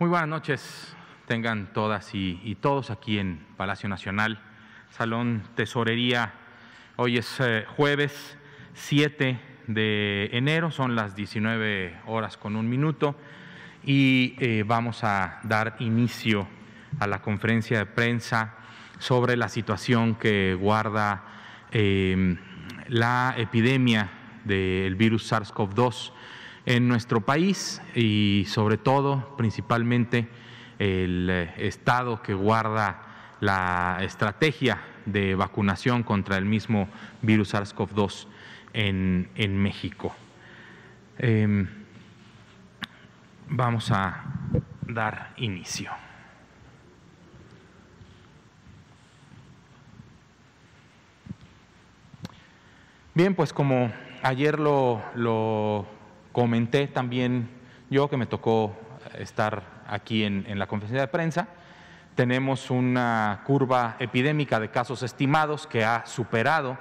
Muy buenas noches, tengan todas y, todos aquí en Palacio Nacional, Salón Tesorería. Hoy es eh, jueves 7 de enero, son las 19 horas con un minuto y eh, vamos a dar inicio a la conferencia de prensa sobre la situación que guarda em, la epidemia del virus SARS-CoV-2 en nuestro país y sobre todo, principalmente, el eh, estado que guarda la estrategia de vacunación contra el mismo virus SARS-CoV-2 en, México. Em, vamos a dar inicio. Bien, pues como ayer lo, lo Comenté también yo que me tocó estar aquí en, la conferencia de prensa. Tenemos una curva epidémica de casos estimados que ha superado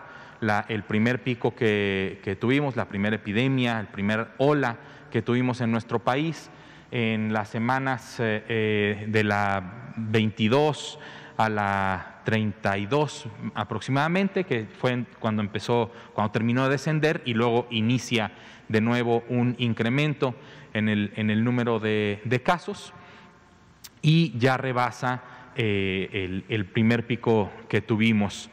el primer pico que, tuvimos, la primera epidemia, el primer ola que tuvimos en nuestro país en las semanas eh, eh, de la 22 a la 32 aproximadamente, que fue cuando empezó, cuando terminó de descender y luego inicia de nuevo un incremento en el, en el número de, casos y ya rebasa eh, el, primer pico que tuvimos.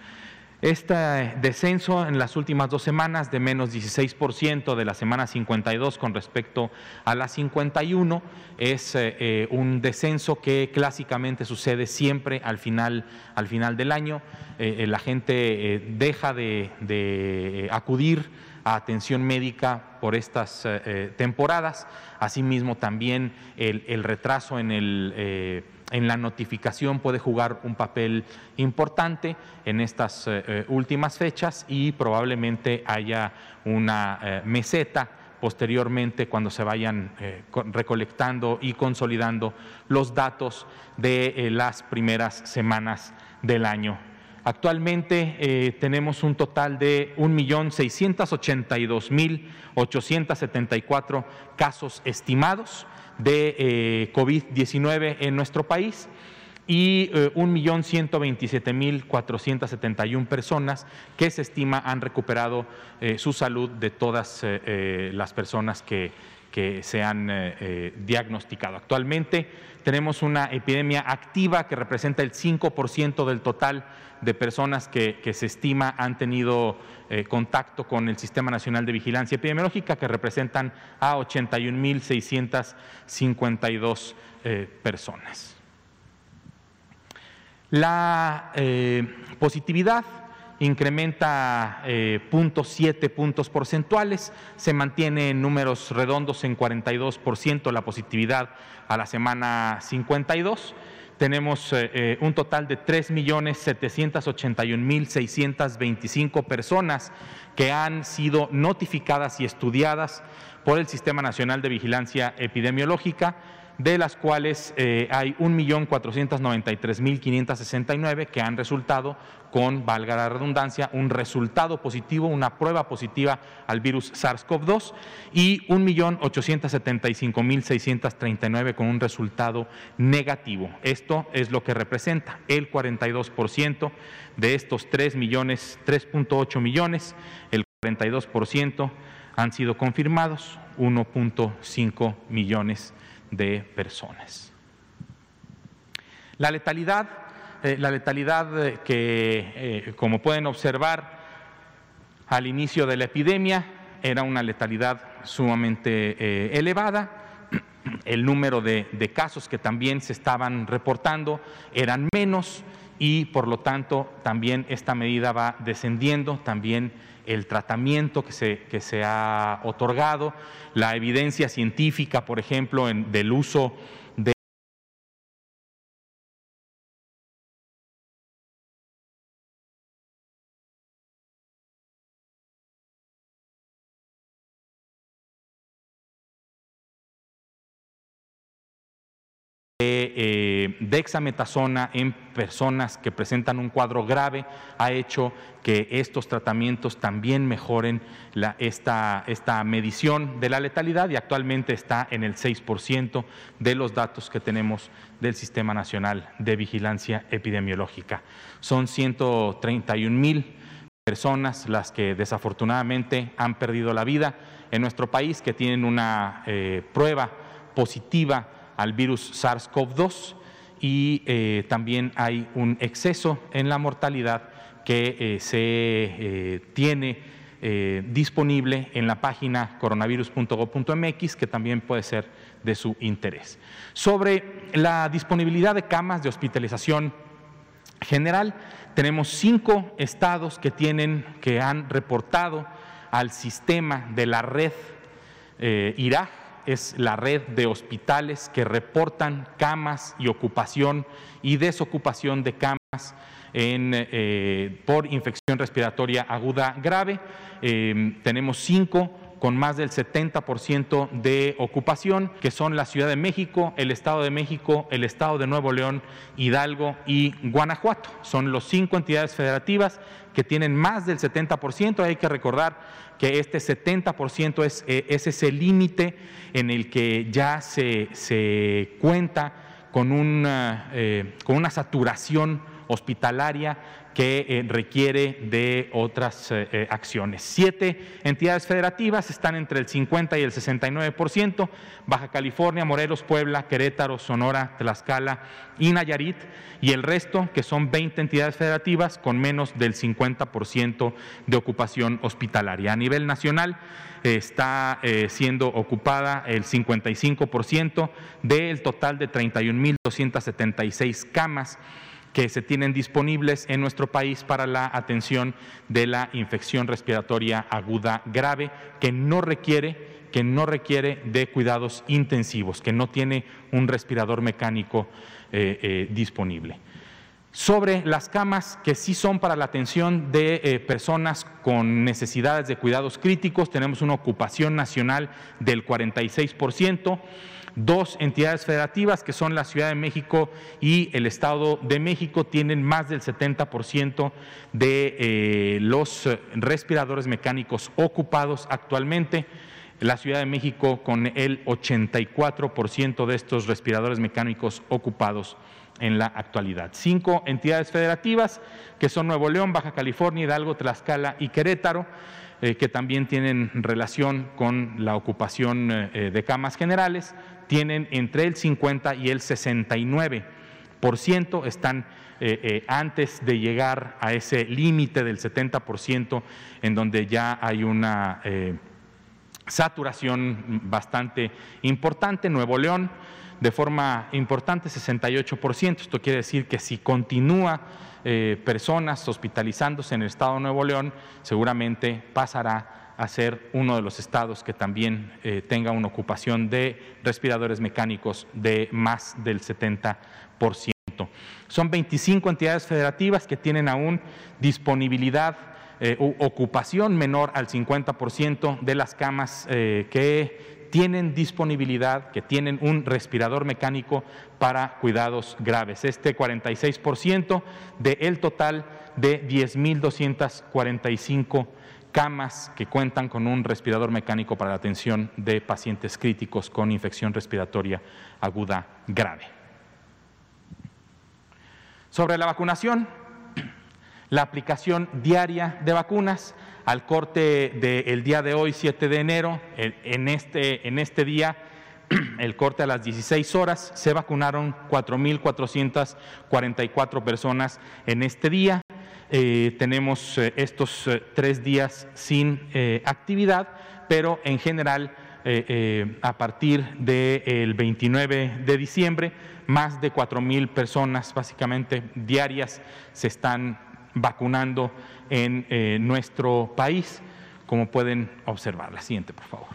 Este descenso en las últimas dos semanas de menos 16% de la semana 52 con respecto a la 51 es eh, eh, un descenso que clásicamente sucede siempre al final, al final del año. la gente deja de, acudir atención médica por estas eh, eh, temporadas. Asimismo, también el, retraso en, el, eh, en, la notificación puede jugar un papel importante en estas últimas fechas y probablemente haya una meseta posteriormente cuando se vayan recolectando y consolidando los datos de las primeras semanas del año. Actualmente eh, tenemos un total de 1.682.874 casos estimados de eh, COVID-19 en nuestro país y 1.127.471 eh, personas que se estima han recuperado su salud de todas las personas que, que se han diagnosticado. Actualmente tenemos una epidemia activa que representa el 5% del total de personas que, se estima han tenido eh, contacto con el Sistema Nacional de Vigilancia Epidemiológica, que representan a 81.652 eh, personas. La eh, positividad incrementa 0.7 puntos porcentuales, se mantiene en números redondos en 42% la positividad a la semana 52 tenemos eh, eh, un total de 3.781.625 personas que han sido notificadas y estudiadas por el Sistema Nacional de Vigilancia Epidemiológica de las cuales eh, hay 1.493.569 que han resultado con, valga la redundancia, un resultado positivo, una prueba positiva al virus SARS-CoV-2 y 1.875.639 con un resultado negativo. Esto es lo que representa el 42% de estos 3 millones, 3.8 millones, el 42% han sido confirmados, 1.5 millones de personas. La letalidad, eh, la letalidad eh, que, eh, como pueden observar, al inicio de la epidemia era una letalidad sumamente elevada. El número de, de casos que también se estaban reportando eran menos y por lo tanto también esta medida va descendiendo, también el tratamiento que se, que se ha otorgado, la evidencia científica, por ejemplo, en, del uso dexametasona en personas que presentan un cuadro grave ha hecho que estos tratamientos también mejoren esta, esta medición de la letalidad y actualmente está en el 6% de los datos que tenemos del Sistema Nacional de Vigilancia Epidemiológica. Son 131 mil personas las que desafortunadamente han perdido la vida en nuestro país, que tienen una eh, prueba positiva al virus SARS-CoV-2 y eh, también hay un exceso en la mortalidad que eh, se tiene disponible en la página coronavirus.gov.mx, que también puede ser de su interés. Sobre la disponibilidad de camas de hospitalización general, tenemos cinco estados que tienen, que han reportado al sistema de la red eh, IRAG, es la red de hospitales que reportan camas y ocupación y desocupación de camas eh, por infección respiratoria aguda grave. Eh, tenemos cinco con más del 70% de ocupación, que son la Ciudad de México, el Estado de México, el Estado de Nuevo León, Hidalgo y Guanajuato. Son los cinco entidades federativas que tienen más del 70%. Hay que recordar que este 70% es, eh, es ese límite en el que ya se, se cuenta con una, eh, con una saturación hospitalaria que eh, requiere de otras eh, eh, acciones. Siete entidades federativas están entre el 50 y el 69%, Baja California, Morelos, Puebla, Querétaro, Sonora, Tlaxcala y Nayarit, y el resto, que son 20 entidades federativas, con menos del 50% de ocupación hospitalaria. A nivel nacional, está siendo ocupada el 55% del total de 31.276 camas que se tienen disponibles en nuestro país para la atención de la infección respiratoria aguda grave que no requiere que no requiere de cuidados intensivos, que no tiene un respirador mecánico eh, eh, disponible. Sobre las camas que sí son para la atención de eh, personas con necesidades de cuidados críticos, tenemos una ocupación nacional del 46% Dos entidades federativas, que son la Ciudad de México y el Estado de México, tienen más del 70% de eh, los respiradores mecánicos ocupados actualmente. La Ciudad de México con el 84% de estos respiradores mecánicos ocupados en la actualidad. Cinco entidades federativas, que son Nuevo León, Baja California, Hidalgo, Tlaxcala y Querétaro, eh, que también tienen relación con la ocupación eh, de camas generales tienen entre el 50 y el 69 por ciento, están eh, eh, antes de llegar a ese límite del 70 en donde ya hay una eh, saturación bastante importante. Nuevo León, de forma importante, 68 Esto quiere decir que si continúa personas hospitalizándose en el estado de Nuevo León, seguramente pasará a ser uno de los estados que también eh, tenga una ocupación de respiradores mecánicos de más del 70%. Son 25 entidades federativas que tienen aún disponibilidad eh, ocupación menor al 50% de las camas eh, que tienen disponibilidad, que tienen un respirador mecánico para cuidados graves. Este 46% del total de 10.245 camas que cuentan con un respirador mecánico para la atención de pacientes críticos con infección respiratoria aguda grave. Sobre la vacunación, la aplicación diaria de vacunas al corte del día de hoy, 7 de enero, en este, en este día, el corte a las 16 horas, se vacunaron 4.444 personas en este día. Eh, tenemos eh, estos eh, tres días sin actividad, pero en general a partir del 29 de diciembre, más de 4 mil personas básicamente diarias se están vacunando en nuestro país, como pueden observar. La siguiente, por favor.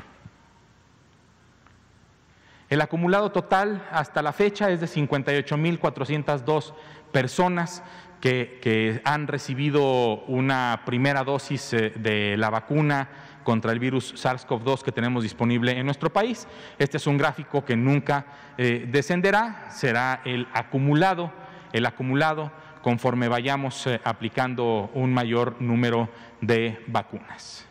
El acumulado total hasta la fecha es de 58.402 personas que, han recibido una primera dosis eh, de la vacuna contra el virus SARS-CoV-2 que tenemos disponible en nuestro país. Este es un gráfico que nunca eh, descenderá, será el acumulado, el acumulado conforme vayamos eh, aplicando un mayor número de vacunas.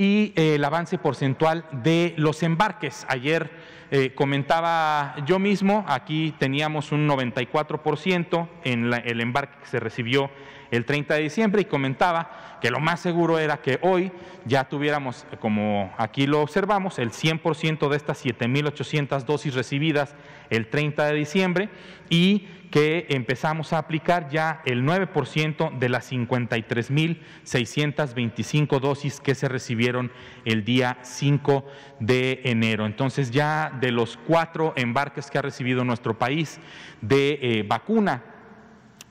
Y eh, el avance porcentual de los embarques. Ayer eh, comentaba yo mismo, aquí teníamos un 94% en el embarque que se recibió el 30 de diciembre y comentaba que lo más seguro era que hoy ya tuviéramos, como aquí lo observamos, el 100% de estas 7.800 dosis recibidas el 30 de diciembre y que empezamos a aplicar ya el 9% de las 53.625 dosis que se recibieron el día 5 de enero. Entonces ya de los cuatro embarques que ha recibido nuestro país de eh, vacuna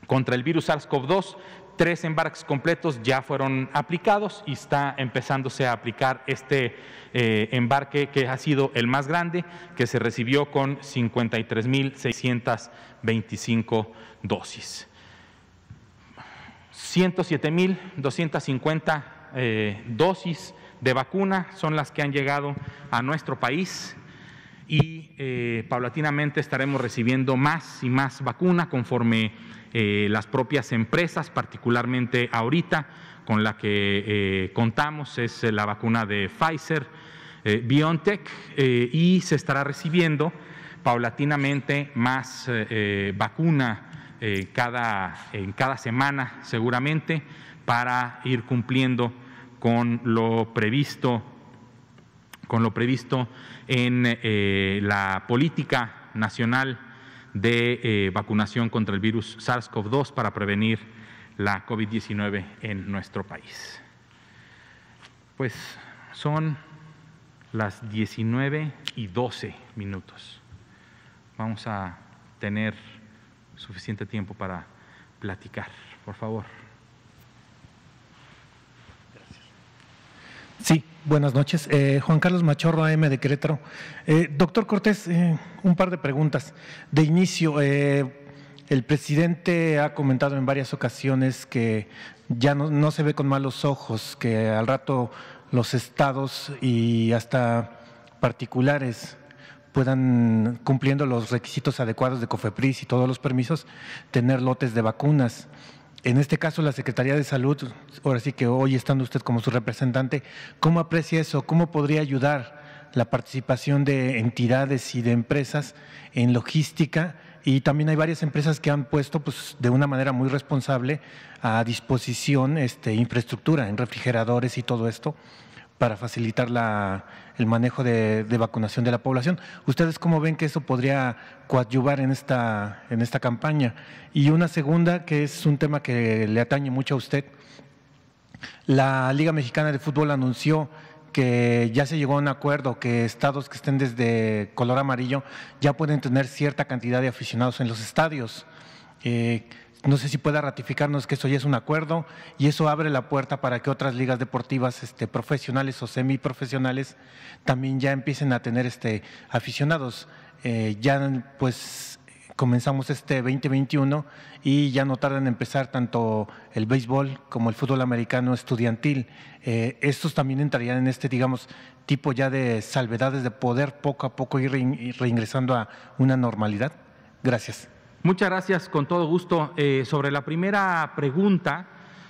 contra el virus SARS-CoV-2, tres embarques completos ya fueron aplicados y está empezándose a aplicar este eh, embarque que ha sido el más grande, que se recibió con 53.625 dosis. 107.250 eh, dosis de vacuna son las que han llegado a nuestro país y eh, paulatinamente estaremos recibiendo más y más vacuna conforme eh, las propias empresas, particularmente ahorita con la que eh, contamos, es la vacuna de Pfizer, eh, BioNTech, y se estará recibiendo paulatinamente más vacuna cada, en cada semana seguramente para ir cumpliendo con lo previsto con lo previsto en la política nacional de eh, vacunación contra el virus SARS-CoV-2 para prevenir la COVID-19 en nuestro país. Pues son las 19 y 12 minutos. Vamos a tener suficiente tiempo para platicar, por favor. Sí, buenas noches. Eh, Juan Carlos Machorro, AM de Querétaro. Eh, doctor Cortés, eh, un par de preguntas. De inicio, el presidente ha comentado en varias ocasiones que ya no, se ve con malos ojos, que al rato los estados y hasta particulares puedan, cumpliendo los requisitos adecuados de COFEPRIS y todos los permisos, tener lotes de vacunas. En este caso, la Secretaría de Salud, ahora sí que hoy estando usted como su representante, ¿cómo aprecia eso? ¿Cómo podría ayudar la participación de entidades y de empresas en logística? Y también hay varias empresas que han puesto pues, de una manera muy responsable a disposición este, infraestructura en refrigeradores y todo esto para facilitar la, el manejo de, vacunación de la población. ¿Ustedes cómo ven que eso podría coadyuvar en esta, en esta campaña? Y una segunda, que es un tema que le atañe mucho a usted. La Liga Mexicana de Fútbol anunció que ya se llegó a un acuerdo que estados que estén desde color amarillo ya pueden tener cierta cantidad de aficionados en los estadios. Eh, no sé si pueda ratificarnos que eso ya es un acuerdo y eso abre la puerta para que otras ligas deportivas este, profesionales o semiprofesionales también ya empiecen a tener este, aficionados. Eh, ya pues comenzamos este 2021 y ya no tardan en empezar tanto el béisbol como el fútbol americano estudiantil. Eh, estos también entrarían en este, digamos, tipo ya de salvedades de poder poco a poco ir reingresando a una normalidad. Gracias. Muchas gracias, con todo gusto. Eh, sobre la primera pregunta,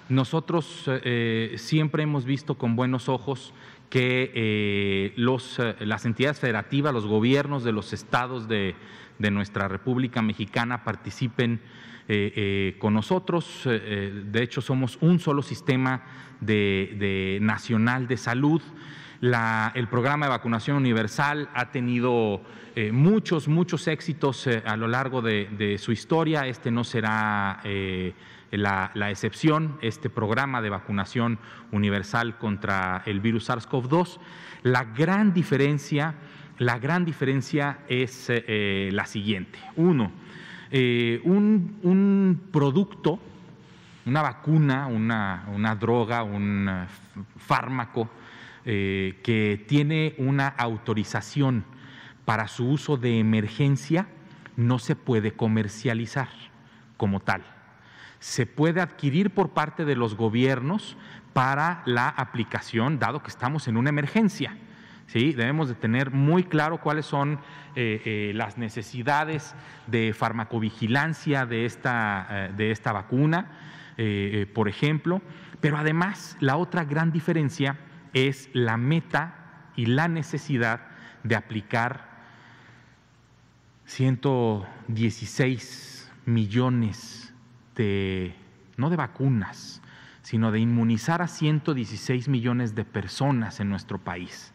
nosotros eh, siempre hemos visto con buenos ojos que eh, los, las entidades federativas, los gobiernos de los estados de, nuestra República Mexicana participen con nosotros. de hecho, somos un solo sistema de, nacional de salud. El programa de vacunación universal ha tenido eh, muchos, muchos éxitos eh, a lo largo de, su historia. Este no será eh, la, excepción, este programa de vacunación universal contra el virus SARS-CoV-2. La gran diferencia, la gran diferencia es la siguiente. Uno, un, producto, una vacuna, una, una droga, un fármaco que tiene una autorización para su uso de emergencia no se puede comercializar como tal. se puede adquirir por parte de los gobiernos para la aplicación, dado que estamos en una emergencia. ¿sí? Debemos de tener muy claro cuáles son eh, eh, las necesidades de farmacovigilancia de esta, eh, de esta vacuna, por ejemplo, pero además la otra gran diferencia es la meta y la necesidad de aplicar 116 millones de, no de vacunas, sino de inmunizar a 116 millones de personas en nuestro país.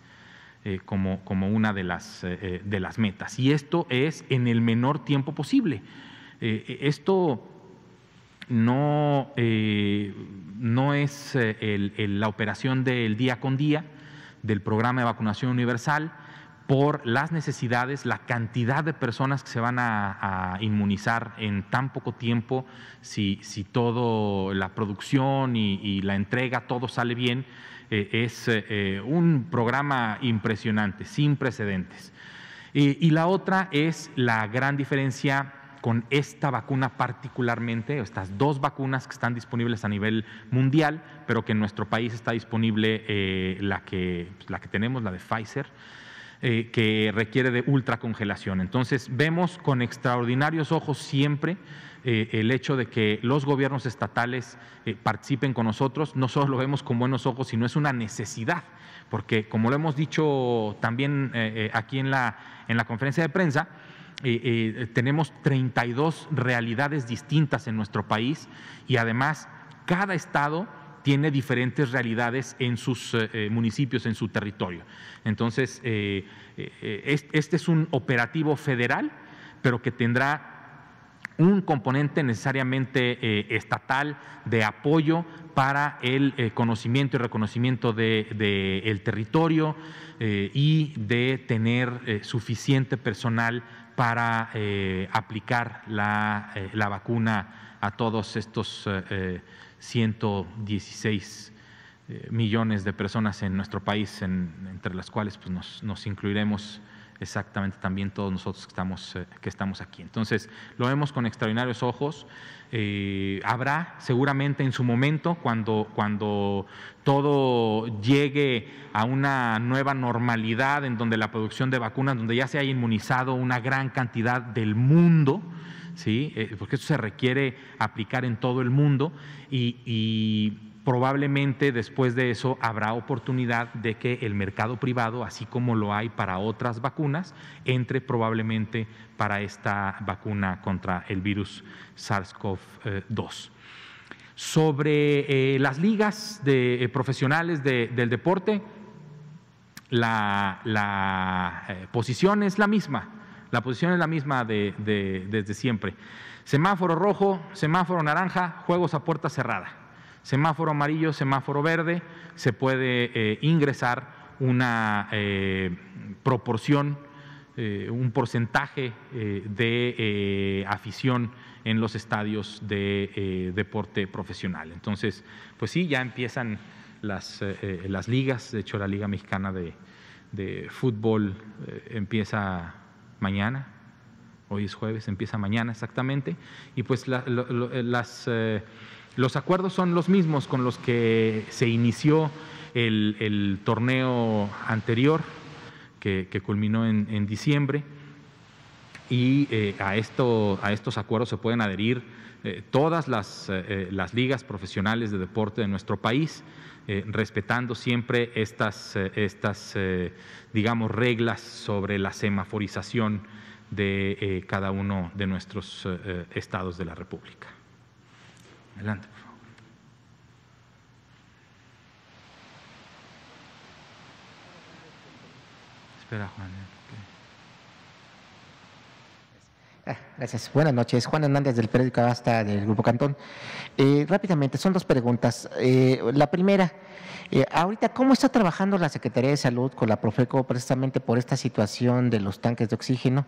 Eh, como, como, una de las, eh, eh, de las metas. Y esto es en el menor tiempo posible. esto no, no es la operación del día con día del programa de vacunación universal por las necesidades, la cantidad de personas que se van a, inmunizar en tan poco tiempo, si, si todo, la producción y la entrega, todo sale bien, eh, es eh, eh, un programa impresionante, sin precedentes. y la otra es la gran diferencia con esta vacuna particularmente, estas dos vacunas que están disponibles a nivel mundial, pero que en nuestro país está disponible la, que, la que tenemos, la de Pfizer, que requiere de ultracongelación. Entonces vemos con extraordinarios ojos siempre eh, el hecho de que los gobiernos estatales eh, participen con nosotros, no solo lo vemos con buenos ojos, sino es una necesidad, porque como lo hemos dicho también eh, aquí en la, en la conferencia de prensa, tenemos 32 realidades distintas en nuestro país y además cada estado tiene diferentes realidades en sus municipios, en su territorio. Entonces, este es un operativo federal, pero que tendrá un componente necesariamente eh, estatal de apoyo para el eh, conocimiento y reconocimiento del de, territorio eh, y de tener suficiente personal para aplicar la, vacuna a todos estos 116 millones de personas en nuestro país, entre las cuales pues, nos incluiremos exactamente también todos nosotros que estamos, eh, que estamos aquí. Entonces, lo vemos con extraordinarios ojos. Eh, habrá seguramente en su momento, cuando, cuando todo llegue a una nueva normalidad en donde la producción de vacunas, donde ya se haya inmunizado una gran cantidad del mundo, ¿sí? Eh, porque eso se requiere aplicar en todo el mundo y probablemente después de eso habrá oportunidad de que el mercado privado, así como lo hay para otras vacunas, entre probablemente para esta vacuna contra el virus SARS-CoV-2. Sobre eh, las ligas de, eh, profesionales del deporte, la, eh, posición es la misma, la posición es la misma desde siempre. Semáforo rojo, semáforo naranja, juegos a puerta cerrada semáforo amarillo, semáforo verde, se puede eh, ingresar una eh, proporción, eh, un porcentaje de afición en los estadios de deporte profesional. Entonces, pues sí, ya empiezan las, las ligas, de hecho la Liga Mexicana de, Fútbol empieza mañana, hoy es jueves, empieza mañana exactamente, y pues las los acuerdos son los mismos con los que se inició el, torneo anterior, que, culminó en, diciembre, y eh, a, esto, a estos acuerdos se pueden adherir eh, todas las, eh, las, ligas profesionales de deporte de nuestro país, respetando siempre estas, estas digamos, reglas sobre la semaforización de cada uno de nuestros estados de la República. Adelante, por favor. Espera, Juan. Ah, gracias. Buenas noches. Juan Hernández del periódico Basta del Grupo Cantón. Eh, rápidamente, son dos preguntas. Eh, la primera, eh, ahorita, ¿cómo está trabajando la Secretaría de Salud con la Profeco precisamente por esta situación de los tanques de oxígeno?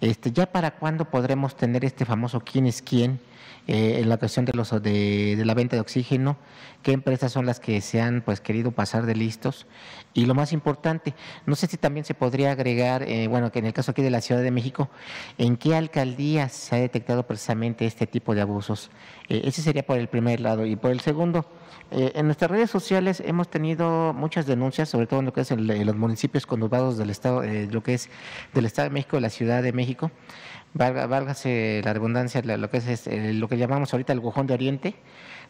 Este, ¿Ya para cuándo podremos tener este famoso quién es quién eh, en la cuestión de, los, de, la venta de oxígeno? ¿Qué empresas son las que se han pues, querido pasar de listos? Y lo más importante, no sé si también se podría agregar, bueno, que en el caso aquí de la Ciudad de México, ¿en qué alcaldías se ha detectado precisamente este tipo de abusos? Eh, ese sería por el primer lado. Y por el segundo, eh, en nuestras redes sociales hemos tenido muchas denuncias, sobre todo en lo que es en, los municipios conurbados del Estado, eh, lo que es del Estado de México, la Ciudad de México. válgase la redundancia, lo que es lo que llamamos ahorita el Gujón de Oriente,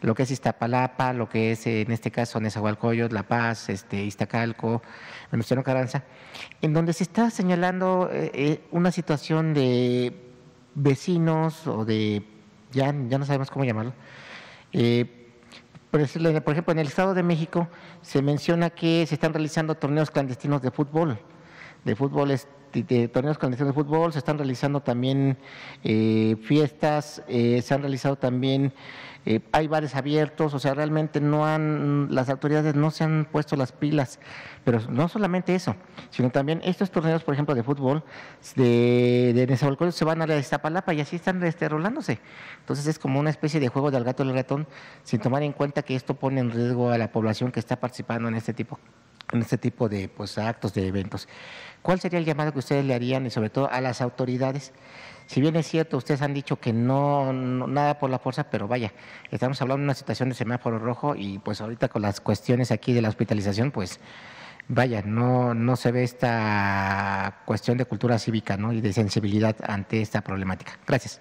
lo que es Iztapalapa, lo que es en este caso Nezahualcóyotl, La Paz, este, Iztacalco, Venustiano Carranza, en donde se está señalando una situación de vecinos o de ya, ya no sabemos cómo llamarlo. Eh, por ejemplo, en el Estado de México se menciona que se están realizando torneos clandestinos de fútbol, de fútbol, de torneos clandestinos de fútbol, se están realizando también eh, fiestas, eh, se han realizado también eh, hay bares abiertos, o sea, realmente no han, las autoridades no se han puesto las pilas, pero no solamente eso, sino también estos torneos, por ejemplo, de fútbol, de, de se van a la Iztapalapa y así están este, rolándose. Entonces es como una especie de juego del gato y el ratón, sin tomar en cuenta que esto pone en riesgo a la población que está participando en este tipo en este tipo de pues, actos, de eventos. ¿Cuál sería el llamado que ustedes le harían y sobre todo a las autoridades si bien es cierto, ustedes han dicho que no, nada por la fuerza, pero vaya, estamos hablando de una situación de semáforo rojo y pues ahorita con las cuestiones aquí de la hospitalización, pues vaya, no, no se ve esta cuestión de cultura cívica ¿no? y de sensibilidad ante esta problemática. Gracias.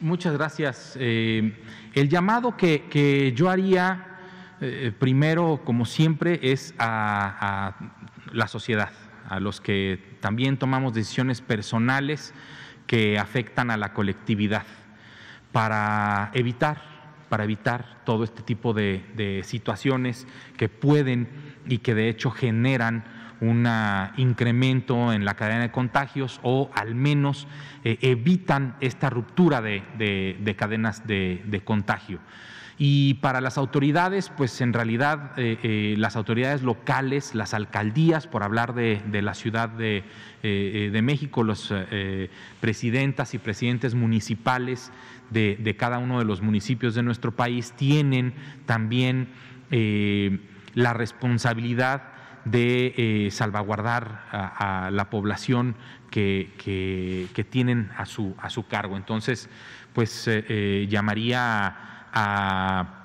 Muchas gracias. Eh, el llamado que, yo haría eh, primero, como siempre, es a la sociedad, a los que también tomamos decisiones personales que afectan a la colectividad para evitar, para evitar todo este tipo de, situaciones que pueden y que de hecho generan un incremento en la cadena de contagios o al menos eh, evitan esta ruptura de, cadenas de, contagio. Y para las autoridades, pues en realidad eh, eh, las autoridades locales, las alcaldías, por hablar de, la Ciudad de, eh, México, los presidentas y presidentes municipales de, cada uno de los municipios de nuestro país, tienen también la responsabilidad de salvaguardar a, la población que, que, tienen a su, a su cargo. Entonces, pues llamaría a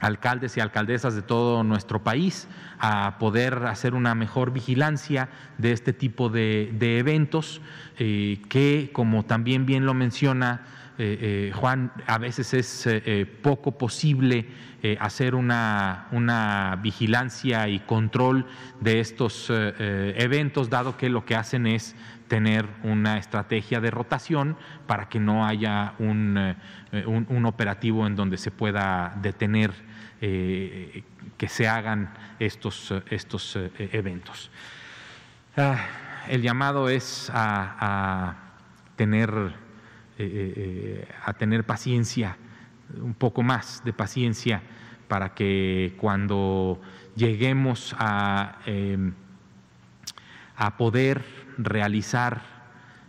alcaldes y alcaldesas de todo nuestro país a poder hacer una mejor vigilancia de este tipo de, eventos eh, que, como también bien lo menciona eh, eh, Juan, a veces es poco posible hacer una, una, vigilancia y control de estos eventos, dado que lo que hacen es tener una estrategia de rotación para que no haya un, eh, un, operativo en donde se pueda detener eh, que se hagan estos, estos eh, eventos. Ah, el llamado es a, tener, a tener paciencia, un poco más de paciencia para que cuando lleguemos a, a poder realizar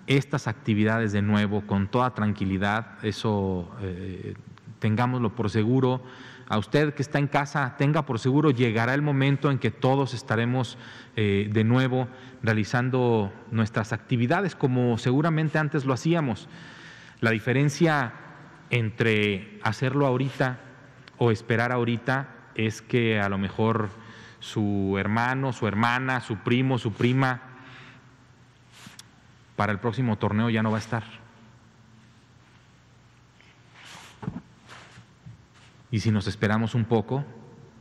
estas actividades de nuevo con toda tranquilidad, eso eh, tengámoslo por seguro. A usted que está en casa, tenga por seguro, llegará el momento en que todos estaremos eh, de nuevo realizando nuestras actividades como seguramente antes lo hacíamos. La diferencia entre hacerlo ahorita o esperar ahorita es que a lo mejor su hermano, su hermana, su primo, su prima para el próximo torneo ya no va a estar. Y si nos esperamos un poco,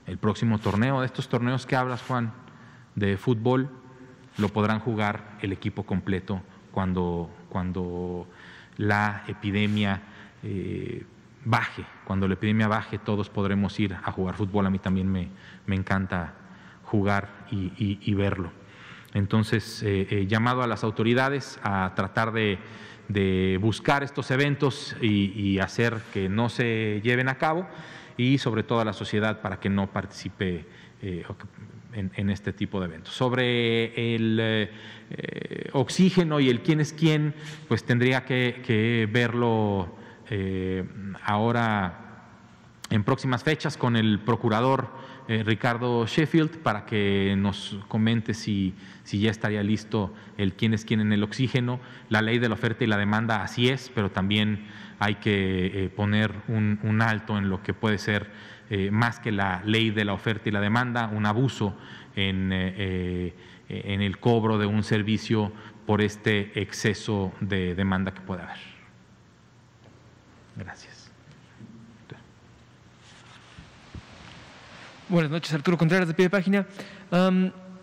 el próximo torneo, de estos torneos que hablas, Juan, de fútbol, lo podrán jugar el equipo completo cuando, cuando la epidemia eh, baje. Cuando la epidemia baje, todos podremos ir a jugar fútbol. A mí también me, encanta jugar y verlo. Entonces, eh, eh, llamado a las autoridades a tratar de, buscar estos eventos y, hacer que no se lleven a cabo y sobre todo a la sociedad para que no participe, eh, en, este tipo de eventos. Sobre el eh, oxígeno y el quién es quién, pues tendría que, verlo ahora en próximas fechas con el procurador Ricardo Sheffield para que nos comente si, si, ya estaría listo el quién es quién en el oxígeno. La ley de la oferta y la demanda así es, pero también hay que poner un alto en lo que puede ser eh, más que la ley de la oferta y la demanda, un abuso en, eh, eh, en el cobro de un servicio por este exceso de demanda que puede haber. Gracias. Buenas noches, Arturo Contreras de pie de página.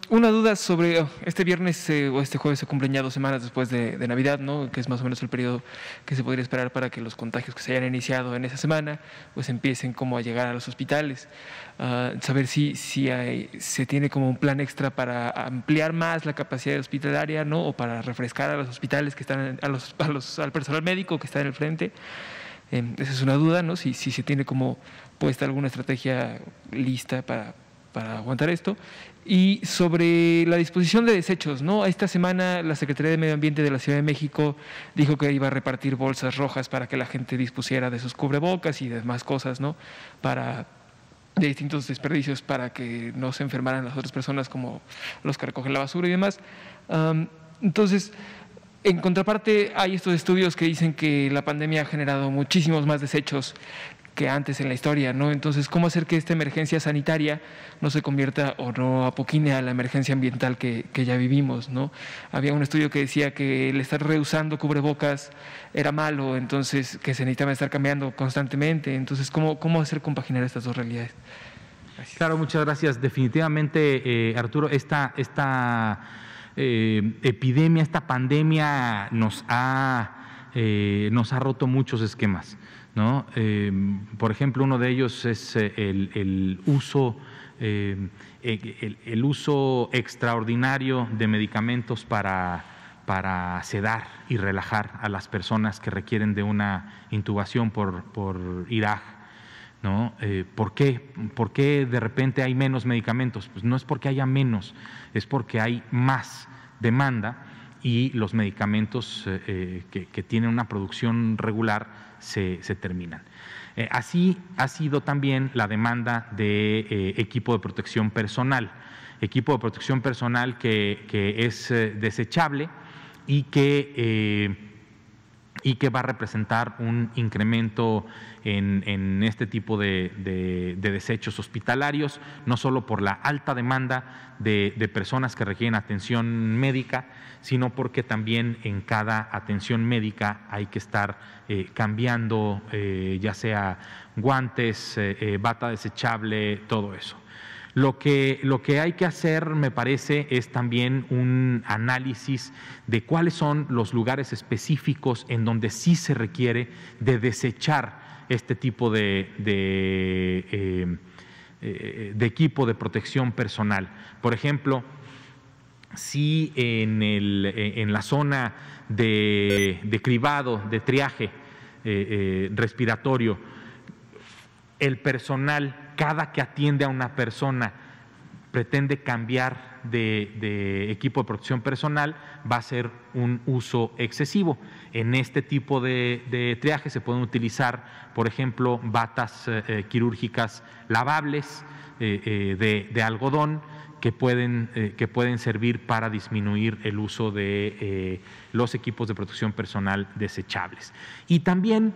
Una duda sobre oh, este viernes eh, o este jueves se cumplen ya dos semanas después de, Navidad, ¿no? que es más o menos el periodo que se podría esperar para que los contagios que se hayan iniciado en esa semana pues empiecen como a llegar a los hospitales. Ah, saber si, si se tiene como un plan extra para ampliar más la capacidad hospitalaria ¿no? o para refrescar a los hospitales que están, a los, a los, al personal médico que está en el frente. Em, esa es una duda, ¿no? si, si se tiene como puesta alguna estrategia lista para para aguantar esto. Y sobre la disposición de desechos, ¿no? Esta semana la Secretaría de Medio Ambiente de la Ciudad de México dijo que iba a repartir bolsas rojas para que la gente dispusiera de sus cubrebocas y demás cosas, ¿no? Para de distintos desperdicios para que no se enfermaran las otras personas como los que recogen la basura y demás. entonces, en contraparte, hay estos estudios que dicen que la pandemia ha generado muchísimos más desechos que antes en la historia, ¿no? Entonces, ¿cómo hacer que esta emergencia sanitaria no se convierta o no apoquine a la emergencia ambiental que, ya vivimos, ¿no? Había un estudio que decía que el estar reusando cubrebocas era malo, entonces que se necesitaba estar cambiando constantemente. Entonces, ¿cómo, cómo hacer compaginar estas dos realidades? Claro, muchas gracias. Definitivamente, eh, Arturo, esta, esta eh, epidemia, esta pandemia nos ha, eh, nos ha roto muchos esquemas. ¿no? Eh, por ejemplo, uno de ellos es eh, el, uso, eh, el, uso extraordinario de medicamentos para, para sedar y relajar a las personas que requieren de una intubación por, por IRAG. ¿No? ¿por, qué? ¿Por qué de repente hay menos medicamentos? Pues no es porque haya menos, es porque hay más demanda y los medicamentos que, que tienen una producción regular se, terminan. Eh, así ha sido también la demanda de eh, equipo de protección personal, equipo de protección personal que, es eh, desechable y que, y que va a representar un incremento en, este tipo de, desechos hospitalarios, no solo por la alta demanda de, personas que requieren atención médica, sino porque también en cada atención médica hay que estar eh, cambiando eh, ya sea guantes, eh, bata desechable, todo eso. Lo que, lo que, hay que hacer, me parece, es también un análisis de cuáles son los lugares específicos en donde sí se requiere de desechar este tipo de, eh, eh, de, equipo de protección personal. Por ejemplo, si en, el, en la zona de, cribado, de triaje eh, respiratorio, el personal, cada que atiende a una persona, pretende cambiar de, equipo de protección personal, va a ser un uso excesivo. En este tipo de, triaje se pueden utilizar, por ejemplo, batas eh, eh, quirúrgicas lavables eh, de, algodón que pueden, que pueden servir para disminuir el uso de los equipos de protección personal desechables. Y también,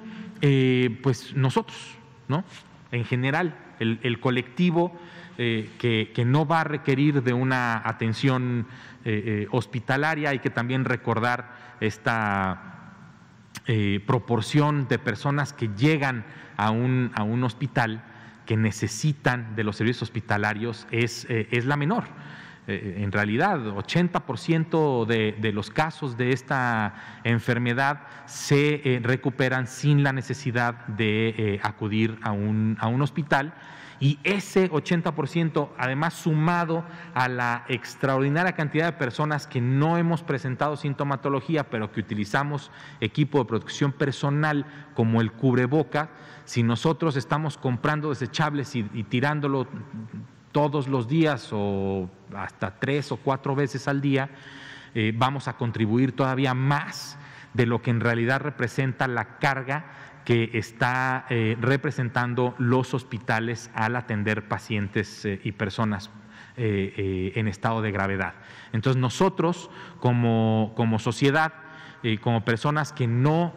pues nosotros, ¿no? En general, el colectivo eh, que, no va a requerir de una atención eh, eh, hospitalaria. Hay que también recordar esta proporción de personas que llegan a un, a un, hospital que necesitan de los servicios hospitalarios es, es la menor. en realidad, 80% de, de, los casos de esta enfermedad se recuperan sin la necesidad de acudir a un, a un hospital y ese 80%, además sumado a la extraordinaria cantidad de personas que no hemos presentado sintomatología, pero que utilizamos equipo de protección personal como el cubreboca, si nosotros estamos comprando desechables y, tirándolo todos los días o hasta tres o cuatro veces al día, eh, vamos a contribuir todavía más de lo que en realidad representa la carga que está eh, representando los hospitales al atender pacientes eh, y personas en estado de gravedad. Entonces nosotros como, como sociedad, como personas que no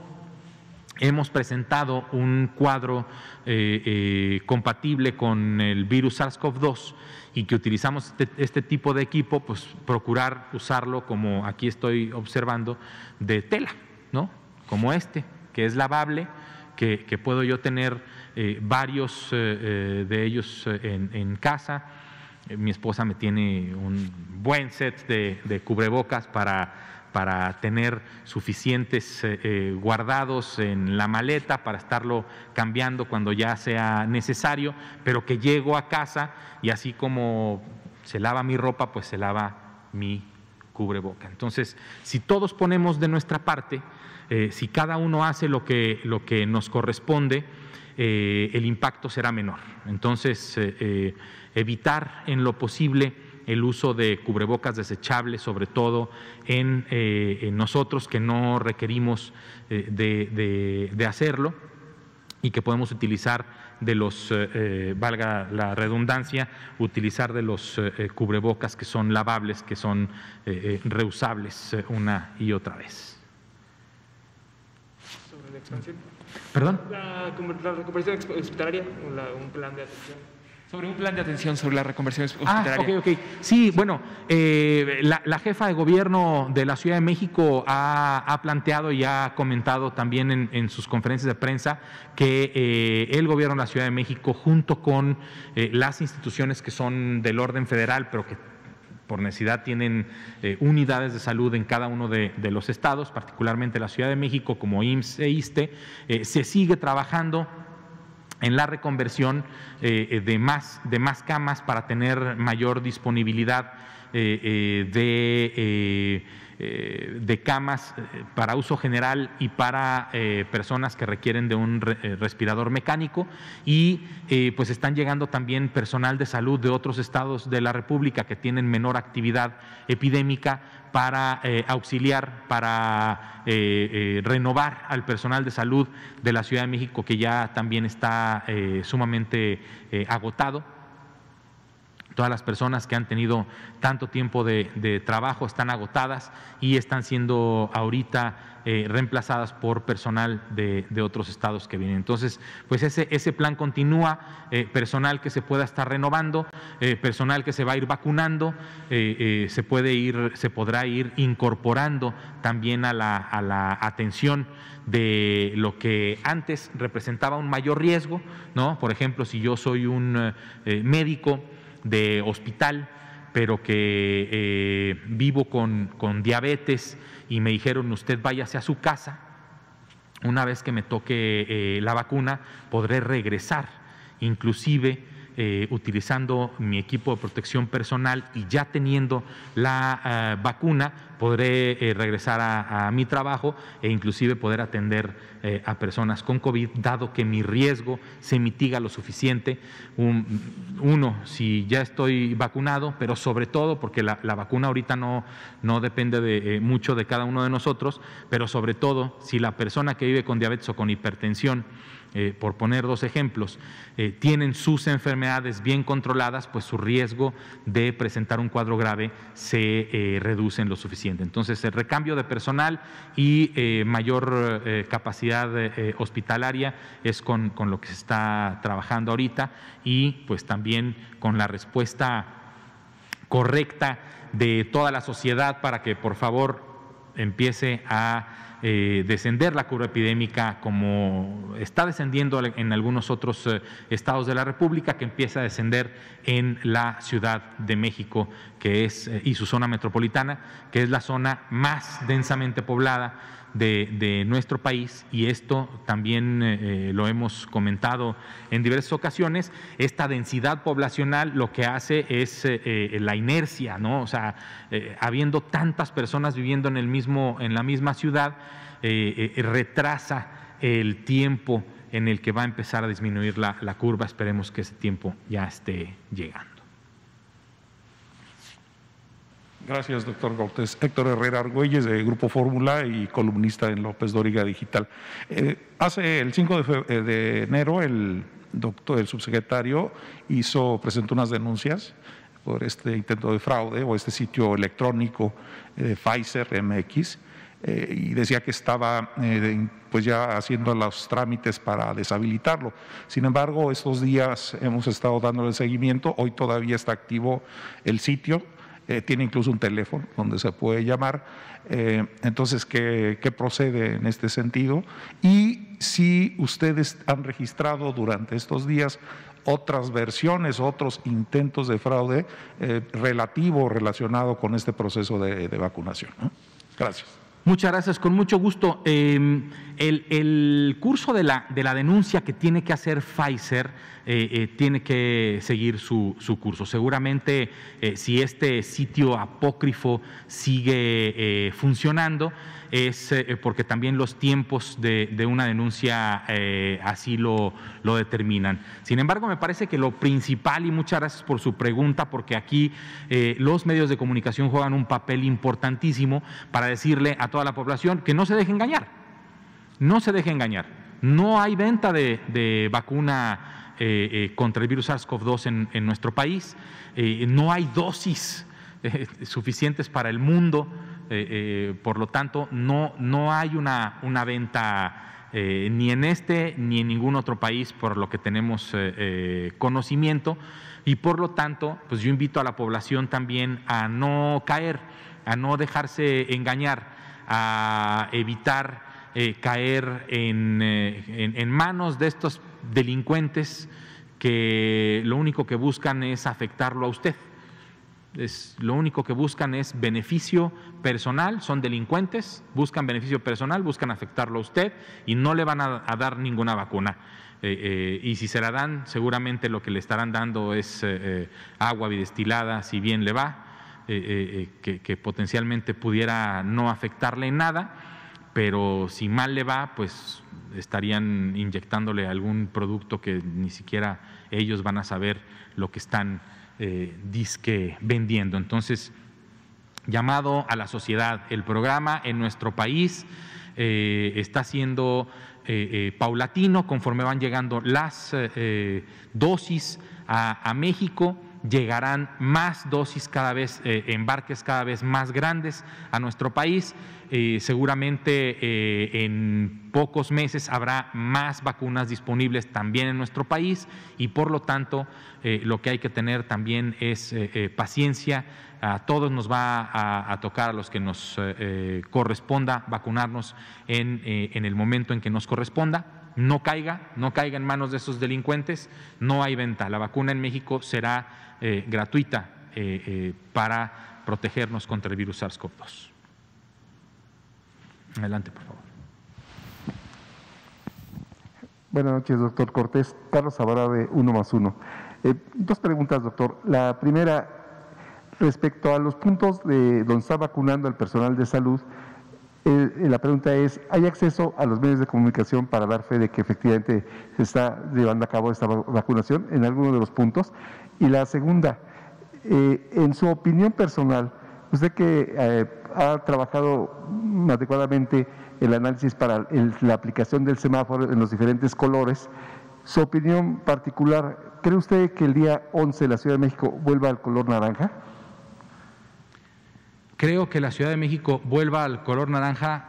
hemos presentado un cuadro eh, eh, compatible con el virus SARS-CoV-2 y que utilizamos este, este, tipo de equipo, pues procurar usarlo como aquí estoy observando, de tela, ¿no? Como este, que es lavable, que, puedo yo tener eh, varios de ellos en, casa. Mi esposa me tiene un buen set de cubrebocas para para tener suficientes eh, eh, guardados en la maleta para estarlo cambiando cuando ya sea necesario, pero que llego a casa y así como se lava mi ropa, pues se lava mi cubreboca. Entonces, si todos ponemos de nuestra parte, eh, si cada uno hace lo que, lo que nos corresponde, el impacto será menor. Entonces, evitar en lo posible el uso de cubrebocas desechables, sobre todo en, eh, nosotros que no requerimos eh, de, hacerlo y que podemos utilizar de los, eh, valga la redundancia, utilizar de los cubrebocas que son lavables, que son reusables una y otra vez. ¿Sobre la expansión? ¿Perdón? La, recuperación hospitalaria, un plan de atención. Sobre un plan de atención sobre la reconversión hospitalaria. Ah, ok, ok. Sí, bueno, eh, la, jefa de gobierno de la Ciudad de México ha, planteado y ha comentado también en, sus conferencias de prensa que eh, el gobierno de la Ciudad de México, junto con eh, las instituciones que son del orden federal, pero que por necesidad tienen unidades de salud en cada uno de, los estados, particularmente la Ciudad de México, como IMSS e ISTE, se sigue trabajando en la reconversión eh, eh, de, más, de más camas para tener mayor disponibilidad eh, de eh, de camas eh, para uso general y para eh, personas que requieren de un respirador mecánico. Y pues están llegando también personal de salud de otros estados de la República que tienen menor actividad epidémica para auxiliar, para renovar al personal de salud de la Ciudad de México que ya también está sumamente agotado Todas las personas que han tenido tanto tiempo de, trabajo están agotadas y están siendo ahorita eh, reemplazadas por personal de, otros estados que vienen. Entonces, pues ese, ese plan continúa, eh, personal que se pueda estar renovando, eh, personal que se va a ir vacunando, se puede ir, se podrá ir incorporando también a la, a la atención de lo que antes representaba un mayor riesgo, ¿no? Por ejemplo, si yo soy un médico de hospital, pero que eh, vivo con, diabetes y me dijeron usted váyase a su casa, una vez que me toque eh, la vacuna podré regresar, inclusive eh, utilizando mi equipo de protección personal y ya teniendo la eh, vacuna, podré eh, regresar a, mi trabajo e inclusive poder atender a personas con COVID, dado que mi riesgo se mitiga lo suficiente. uno, si ya estoy vacunado, pero sobre todo porque la, vacuna ahorita no, no depende de, mucho de cada uno de nosotros, pero sobre todo si la persona que vive con diabetes o con hipertensión, eh, por poner dos ejemplos, eh, tienen sus enfermedades bien controladas, pues su riesgo de presentar un cuadro grave se eh, reduce en lo suficiente. Entonces, el recambio de personal y mayor capacidad hospitalaria es con, con lo que se está trabajando ahorita y pues también con la respuesta correcta de toda la sociedad para que por favor empiece a eh, descender la curva epidémica como está descendiendo en algunos otros eh, estados de la República, que empieza a descender en la Ciudad de México que es, eh, y su zona metropolitana, que es la zona más densamente poblada de, nuestro país y esto también eh, eh, lo hemos comentado en diversas ocasiones, esta densidad poblacional lo que hace es eh, la inercia, ¿no? O sea, habiendo tantas personas viviendo en, el mismo, en la misma ciudad, retrasa el tiempo en el que va a empezar a disminuir la, la curva, esperemos que ese tiempo ya esté llegando. Gracias, doctor Cortés. Héctor Herrera Argüelles, de Grupo Fórmula y columnista en López Dóriga Digital. Eh, hace el 5 de, eh, de, enero, el doctor, el subsecretario, hizo, presentó unas denuncias por este intento de fraude o este sitio electrónico de Pfizer MX eh, y decía que estaba eh, pues ya haciendo los trámites para deshabilitarlo. Sin embargo, estos días hemos estado dándole seguimiento, hoy todavía está activo el sitio, eh, tiene incluso un teléfono donde se puede llamar. Eh, entonces, ¿qué, ¿qué, procede en este sentido? Y si ustedes han registrado durante estos días otras versiones, otros intentos de fraude eh, relativo o relacionado con este proceso de, vacunación. Gracias. Muchas gracias, con mucho gusto. Eh, el, curso de la, de la, denuncia que tiene que hacer Pfizer eh, eh, tiene que seguir su, su curso. Seguramente eh, si este sitio apócrifo sigue funcionando, es eh, porque también los tiempos de, una denuncia eh, así lo, determinan. Sin embargo, me parece que lo principal, y muchas gracias por su pregunta, porque aquí eh, los medios de comunicación juegan un papel importantísimo para decirle a toda la población que no se deje engañar, no se deje engañar. No hay venta de, vacuna contra el virus SARS-CoV-2 en, en, nuestro país, no hay dosis suficientes para el mundo. Eh, eh, por lo tanto, no, no hay una, una venta eh, ni en este ni en ningún otro país por lo que tenemos conocimiento y por lo tanto, pues yo invito a la población también a no caer, a no dejarse engañar, a evitar caer en, en, en manos de estos delincuentes que lo único que buscan es afectarlo a usted. Es, lo único que buscan es beneficio personal, son delincuentes, buscan beneficio personal, buscan afectarlo a usted y no le van a, dar ninguna vacuna. Eh, eh, y si se la dan, seguramente lo que le estarán dando es eh, agua bidestilada, si bien le va, que, que, potencialmente pudiera no afectarle en nada, pero si mal le va, pues estarían inyectándole algún producto que ni siquiera ellos van a saber lo que están disque vendiendo. Entonces, llamado a la sociedad, el programa en nuestro país eh, está siendo eh, eh, paulatino conforme van llegando las dosis a, México. Llegarán más dosis cada vez, embarques cada vez más grandes a nuestro país. seguramente en pocos meses habrá más vacunas disponibles también en nuestro país y por lo tanto lo que hay que tener también es paciencia, a todos nos va a, a, tocar, a los que nos eh, corresponda vacunarnos en, eh, en, el momento en que nos corresponda. No caiga, no caiga en manos de esos delincuentes, no hay venta. La vacuna en México será eh, gratuita para protegernos contra el virus SARS-CoV-2. Adelante, por favor. Buenas noches, doctor Cortés. Carlos de Uno más Uno. dos preguntas, doctor. La primera, Respecto a los puntos de donde está vacunando el personal de salud, eh, la pregunta es, ¿hay acceso a los medios de comunicación para dar fe de que efectivamente se está llevando a cabo esta vacunación en alguno de los puntos? Y la segunda, eh, en su opinión personal, usted que eh, ha trabajado adecuadamente el análisis para el, la aplicación del semáforo en los diferentes colores, su opinión particular, ¿cree usted que el día 11 la Ciudad de México vuelva al color naranja? Creo que la Ciudad de México vuelva al color naranja.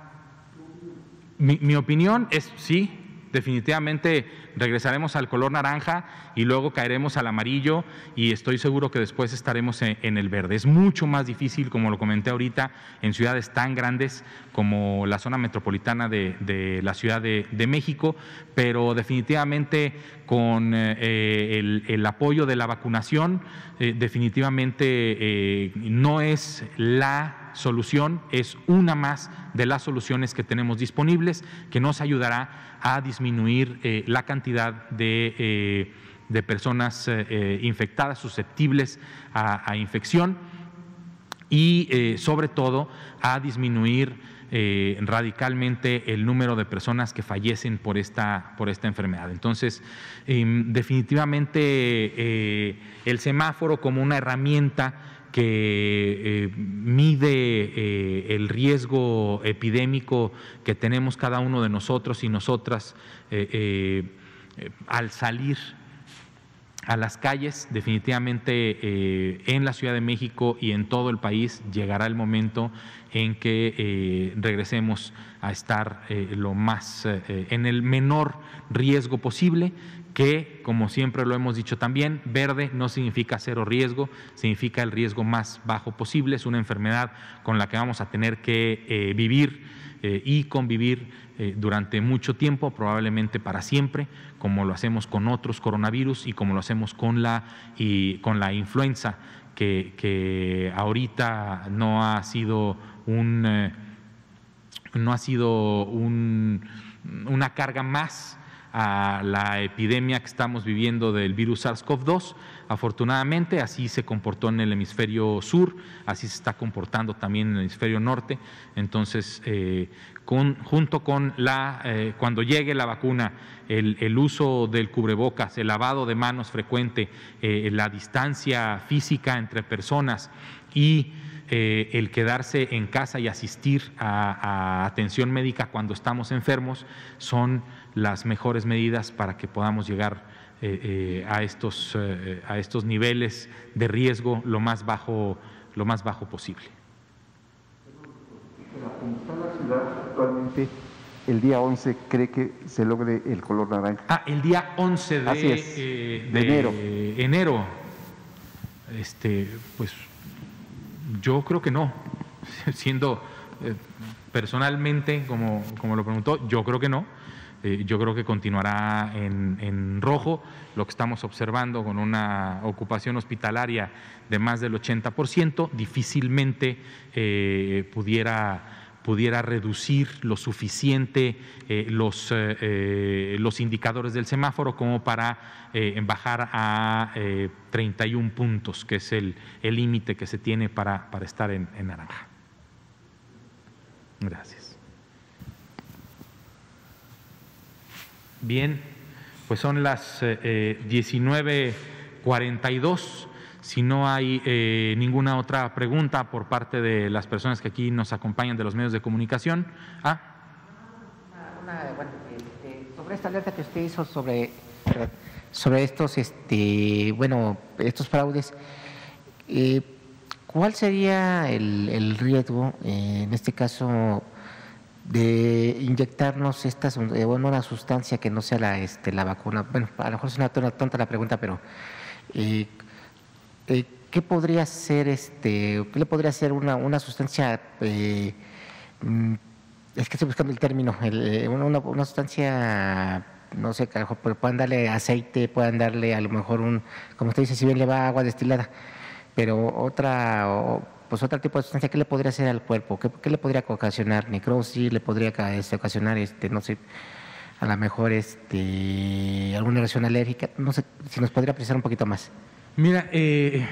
Mi, mi, opinión es sí, definitivamente regresaremos al color naranja y luego caeremos al amarillo y estoy seguro que después estaremos en, el verde. Es mucho más difícil, como lo comenté ahorita, en ciudades tan grandes como la zona metropolitana de, la Ciudad de, México, pero definitivamente con eh, el, el, apoyo de la vacunación, eh, definitivamente eh, no es la solución, es una más de las soluciones que tenemos disponibles que nos ayudará a disminuir eh, la cantidad de, eh, de personas eh, infectadas, susceptibles a, infección y sobre todo a disminuir radicalmente el número de personas que fallecen por esta, por esta enfermedad. Entonces, eh, definitivamente el semáforo como una herramienta que mide el riesgo epidémico que tenemos cada uno de nosotros y nosotras al salir a las calles, definitivamente eh, en la Ciudad de México y en todo el país llegará el momento en que eh, regresemos a estar eh, lo más en el menor riesgo posible, que como siempre lo hemos dicho también, verde no significa cero riesgo, significa el riesgo más bajo posible, es una enfermedad con la que vamos a tener que vivir y convivir durante mucho tiempo, probablemente para siempre, como lo hacemos con otros coronavirus y como lo hacemos con la, y, con la influenza, que, ahorita no ha sido un, eh, no ha sido una carga más a la epidemia que estamos viviendo del virus SARS-CoV-2. Afortunadamente, así se comportó en el hemisferio sur, así se está comportando también en el hemisferio norte. Entonces, eh, junto con la, eh, cuando llegue la vacuna, el, uso del cubrebocas, el lavado de manos frecuente, eh, la distancia física entre personas y el quedarse en casa y asistir a, atención médica cuando estamos enfermos son las mejores medidas para que podamos llegar a, estos, a estos niveles de riesgo lo más bajo, lo más bajo posible actualmente, el día 11 cree que se logre el color naranja. Ah, el día 11 eh, de, enero. enero. Este, pues yo creo que no. Siendo eh, personalmente, como, como lo preguntó, yo creo que no. Eh, yo creo que continuará en, en, rojo, lo que estamos observando con una ocupación hospitalaria de más del 80%, difícilmente pudiera pudiera reducir lo suficiente eh, los, eh, eh, los indicadores del semáforo como para bajar a 31 puntos, que es el límite que se tiene para, para estar en, en, naranja. Gracias. Bien, pues son las 19.42. Si no hay eh, ninguna otra pregunta por parte de las personas que aquí nos acompañan de los medios de comunicación. Ah. bueno, este, sobre esta alerta que usted hizo sobre, sobre estos, este, bueno, estos fraudes, eh, ¿cuál sería el, riesgo, eh, en este caso, de inyectarnos esta, bueno, una sustancia que no sea la, este, la vacuna? Bueno, a lo mejor es una tonta la pregunta, pero eh, ¿qué podría ser este, qué le podría ser una, una sustancia, eh, mm, es que estoy buscando el término, eh, una, una, sustancia, no sé, pero puedan darle aceite, puedan darle a lo mejor un, como usted dice, si bien le va agua destilada, pero otra, pues otro tipo de sustancia, ¿qué le podría hacer al cuerpo? ¿Qué, le podría ocasionar? Necrosis, le podría este, ocasionar, este, no sé, a lo mejor este, alguna reacción alérgica, no sé, si nos podría precisar un poquito más. Mira, eh,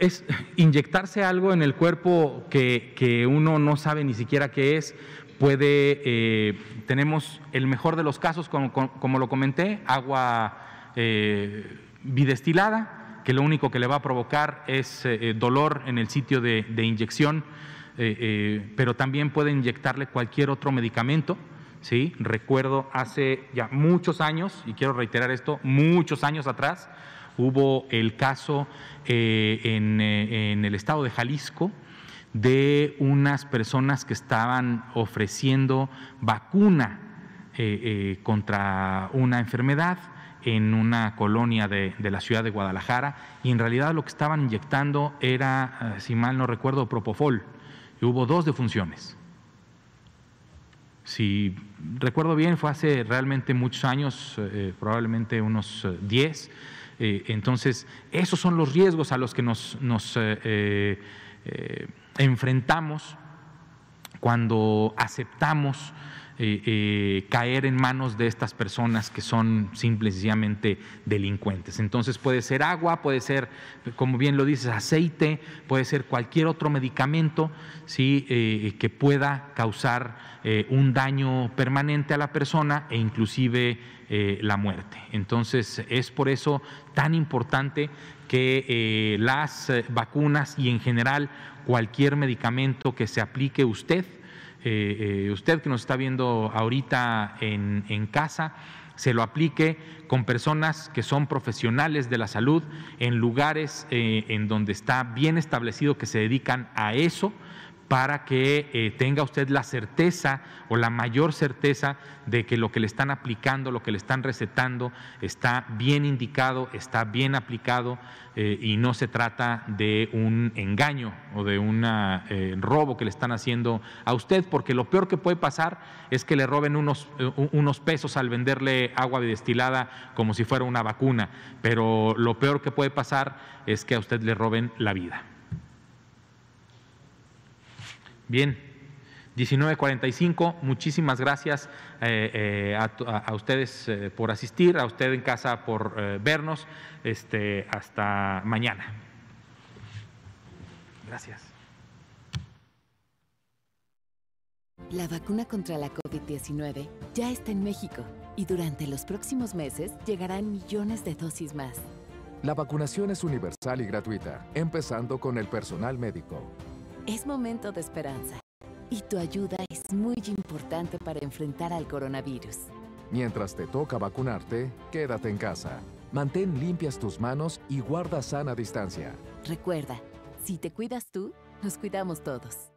es inyectarse algo en el cuerpo que, uno no sabe ni siquiera qué es. Puede, eh, tenemos el mejor de los casos, como, lo comenté, agua eh, bidestilada, que lo único que le va a provocar es dolor en el sitio de, inyección, pero también puede inyectarle cualquier otro medicamento. ¿sí? Recuerdo hace ya muchos años, y quiero reiterar esto, muchos años atrás, Hubo el caso eh, eh, en, el estado de Jalisco de unas personas que estaban ofreciendo vacuna eh, contra una enfermedad en una colonia de, la ciudad de Guadalajara y en realidad lo que estaban inyectando era, si mal no recuerdo, propofol. Y hubo dos defunciones. Si recuerdo bien, fue hace realmente muchos años, probablemente unos 10 eh, entonces, esos son los riesgos a los que nos, eh, eh, enfrentamos cuando aceptamos eh, eh, caer en manos de estas personas que son simple y sencillamente delincuentes. Entonces puede ser agua, puede ser, como bien lo dices, aceite, puede ser cualquier otro medicamento ¿sí? Eh, que pueda causar un daño permanente a la persona e inclusive la muerte. Entonces es por eso tan importante que las vacunas y en general cualquier medicamento que se aplique usted, eh, eh, usted que nos está viendo ahorita en, casa, se lo aplique con personas que son profesionales de la salud en lugares eh, en donde está bien establecido que se dedican a eso para que eh, tenga usted la certeza o la mayor certeza de que lo que le están aplicando, lo que le están recetando, está bien indicado, está bien aplicado eh, y no se trata de un engaño o de un eh, robo que le están haciendo a usted, porque lo peor que puede pasar es que le roben unos, unos pesos al venderle agua destilada como si fuera una vacuna, pero lo peor que puede pasar es que a usted le roben la vida. Bien, 19.45, muchísimas gracias eh, eh, a, ustedes eh, por asistir, a usted en casa por vernos. Este, hasta mañana. Gracias. La vacuna contra la COVID-19 ya está en México y durante los próximos meses llegarán millones de dosis más. La vacunación es universal y gratuita, empezando con el personal médico. Es momento de esperanza y tu ayuda es muy importante para enfrentar al coronavirus. Mientras te toca vacunarte, quédate en casa. Mantén limpias tus manos y guarda sana distancia. Recuerda, si te cuidas tú, nos cuidamos todos.